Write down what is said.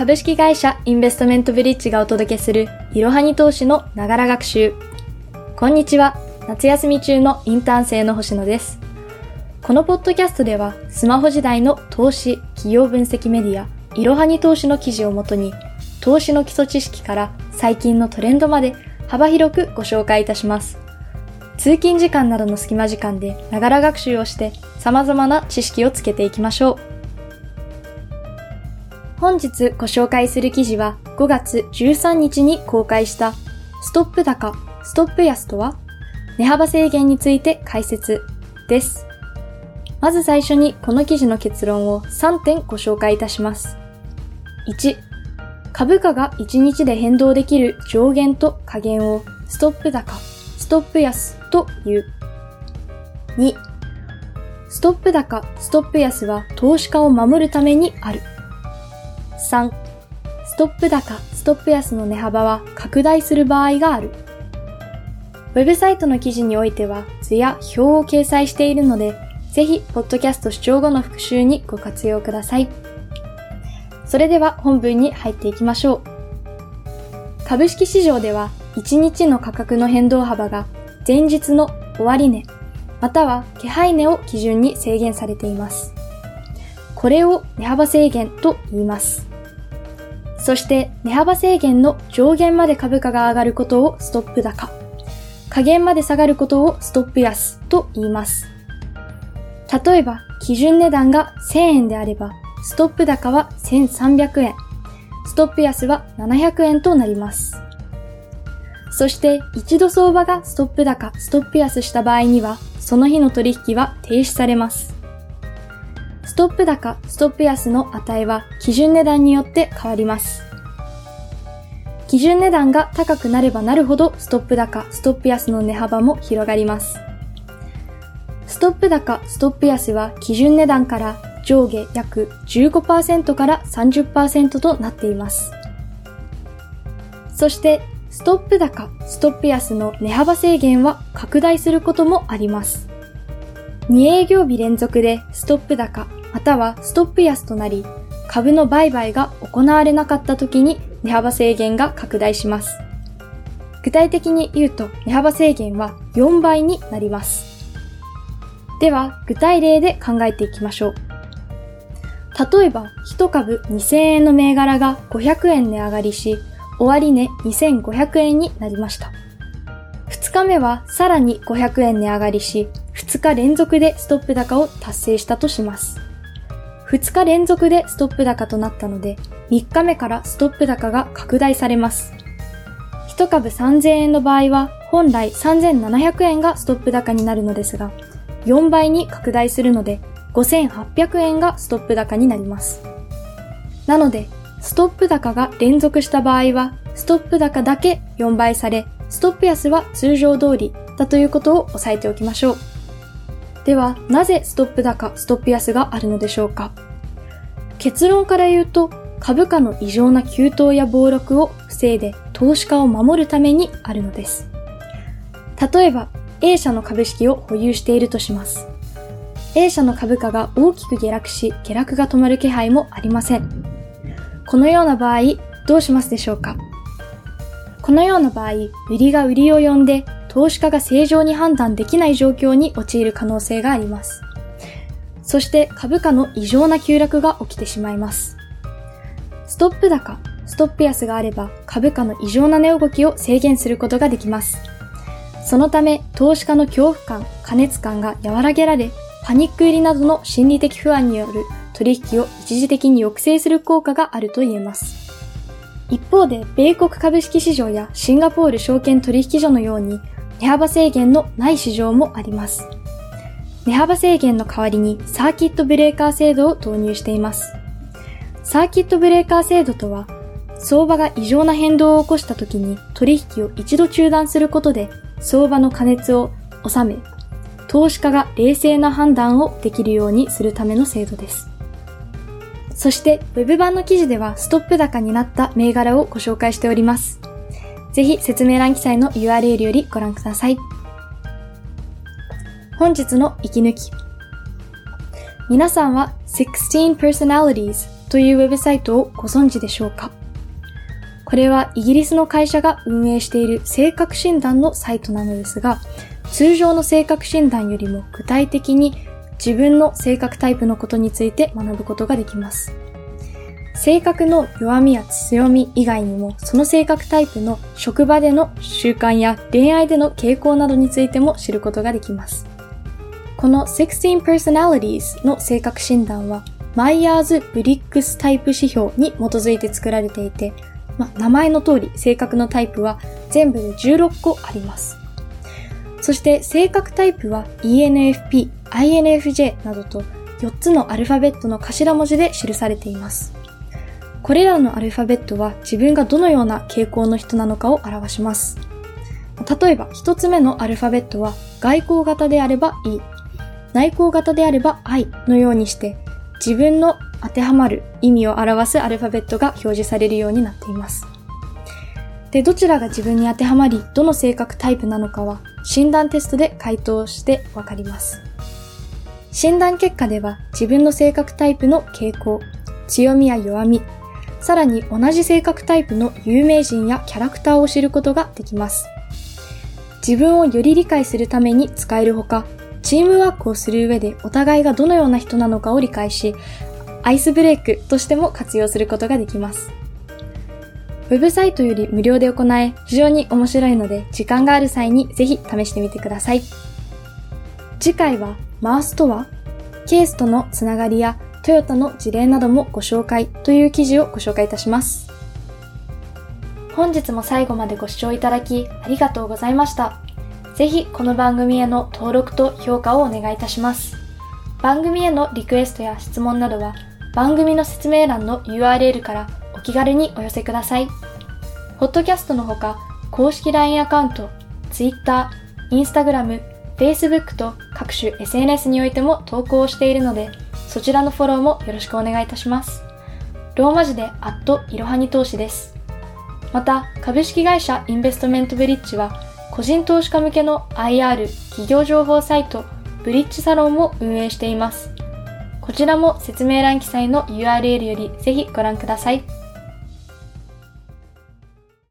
株式会社インベストメントブリッジがお届けするいろはに投資のながら学習。こんにちは。夏休み中のインターン生の星野です。このポッドキャストではスマホ時代の投資、企業分析メディア、いろはに投資の記事をもとに投資の基礎知識から最近のトレンドまで幅広くご紹介いたします。通勤時間などの隙間時間でながら学習をして様々な知識をつけていきましょう。本日ご紹介する記事は5月13日に公開したストップ高、ストップ安とは値幅制限について解説です。まず最初にこの記事の結論を3点ご紹介いたします。1、株価が1日で変動できる上限と下限をストップ高、ストップ安という。2、ストップ高、ストップ安は投資家を守るためにある。3、ストップ高、ストップ安の値幅は拡大する場合がある。ウェブサイトの記事においては図や表を掲載しているので、ぜひ、ポッドキャスト視聴後の復習にご活用ください。それでは本文に入っていきましょう。株式市場では、1日の価格の変動幅が前日の終値、または気配値を基準に制限されています。これを値幅制限と言います。そして値幅制限の上限まで株価が上がることをストップ高、下限まで下がることをストップ安と言います。例えば、基準値段が1000円であれば、ストップ高は1300円、ストップ安は700円となります。そして一度相場がストップ高、ストップ安した場合には、その日の取引は停止されます。ストップ高、ストップ安の値は基準値段によって変わります。基準値段が高くなればなるほどストップ高、ストップ安の値幅も広がります。ストップ高、ストップ安は基準値段から上下約15%から30%となっています。そしてストップ高、ストップ安の値幅制限は拡大することもあります。2営業日連続でストップ高、またはストップ安となり、株の売買が行われなかった時に値幅制限が拡大します。具体的に言うと値幅制限は4倍になります。では、具体例で考えていきましょう。例えば、1株2000円の銘柄が500円値上がりし、終値2500円になりました。2日目はさらに500円値上がりし、2日連続でストップ高を達成したとします。2日連続でストップ高となったので、3日目からストップ高が拡大されます。1株3000円の場合は、本来3700円がストップ高になるのですが、4倍に拡大するので、5800円がストップ高になります。なので、ストップ高が連続した場合は、ストップ高だけ4倍され、ストップ安は通常通りだということを押さえておきましょう。では、なぜストップ高、ストップ安があるのでしょうか？結論から言うと、株価の異常な急騰や暴落を防いで投資家を守るためにあるのです。例えば、A 社の株式を保有しているとします。A 社の株価が大きく下落し、下落が止まる気配もありません。このような場合、どうしますでしょうか？このような場合、売りが売りを呼んで、投資家が正常に判断できない状況に陥る可能性があります。そして株価の異常な急落が起きてしまいます。ストップ高、ストップ安があれば株価の異常な値動きを制限することができます。そのため、投資家の恐怖感、過熱感が和らげられ、パニック売りなどの心理的不安による取引を一時的に抑制する効果があると言えます。一方で、米国株式市場やシンガポール証券取引所のように、値幅制限のない市場もあります。値幅制限の代わりにサーキットブレーカー制度を導入しています。サーキットブレーカー制度とは、相場が異常な変動を起こした時に取引を一度中断することで相場の加熱を収め、投資家が冷静な判断をできるようにするための制度です。そして Web 版の記事ではストップ高になった銘柄をご紹介しております。ぜひ説明欄記載の URL よりご覧ください。本日の息抜き。皆さんは16 personalities というウェブサイトをご存知でしょうか？これはイギリスの会社が運営している性格診断のサイトなのですが、通常の性格診断よりも具体的に自分の性格タイプのことについて学ぶことができます。性格の弱みや強み以外にも、その性格タイプの職場での習慣や恋愛での傾向などについても知ることができます。この16 Personalities の性格診断は、マイヤーズ・ブリックスタイプ指標に基づいて作られていて、ま名前の通り性格のタイプは全部で16個あります。そして性格タイプは ENFP、INFJ などと4つのアルファベットの頭文字で記されています。これらのアルファベットは自分がどのような傾向の人なのかを表します。例えば、一つ目のアルファベットは外交型であれば E、内向型であれば I のようにして自分の当てはまる意味を表すアルファベットが表示されるようになっています。で、どちらが自分に当てはまり、どの性格タイプなのかは診断テストで回答してわかります。診断結果では自分の性格タイプの傾向、強みや弱み、さらに同じ性格タイプの有名人やキャラクターを知ることができます。自分をより理解するために使えるほか、チームワークをする上でお互いがどのような人なのかを理解し、アイスブレイクとしても活用することができます。ウェブサイトより無料で行え、非常に面白いので、時間がある際にぜひ試してみてください。次回は、マースとはケースとのつながりやトヨタの事例などもご紹介という記事をご紹介いたします。本日も最後までご視聴いただきありがとうございました。ぜひこの番組への登録と評価をお願いいたします。番組へのリクエストや質問などは番組の説明欄の URL からお気軽にお寄せください。ホットキャストのほか公式 LINE アカウント、Twitter、Instagram、Facebook と各種 SNS においても投稿をしているのでそちらのフォローもよろしくお願いいたします。ローマ字でアットいろはに投資です。また、株式会社インベストメントブリッジは個人投資家向けの IR 企業情報サイトブリッジサロンを運営しています。こちらも説明欄記載の URL よりぜひご覧ください。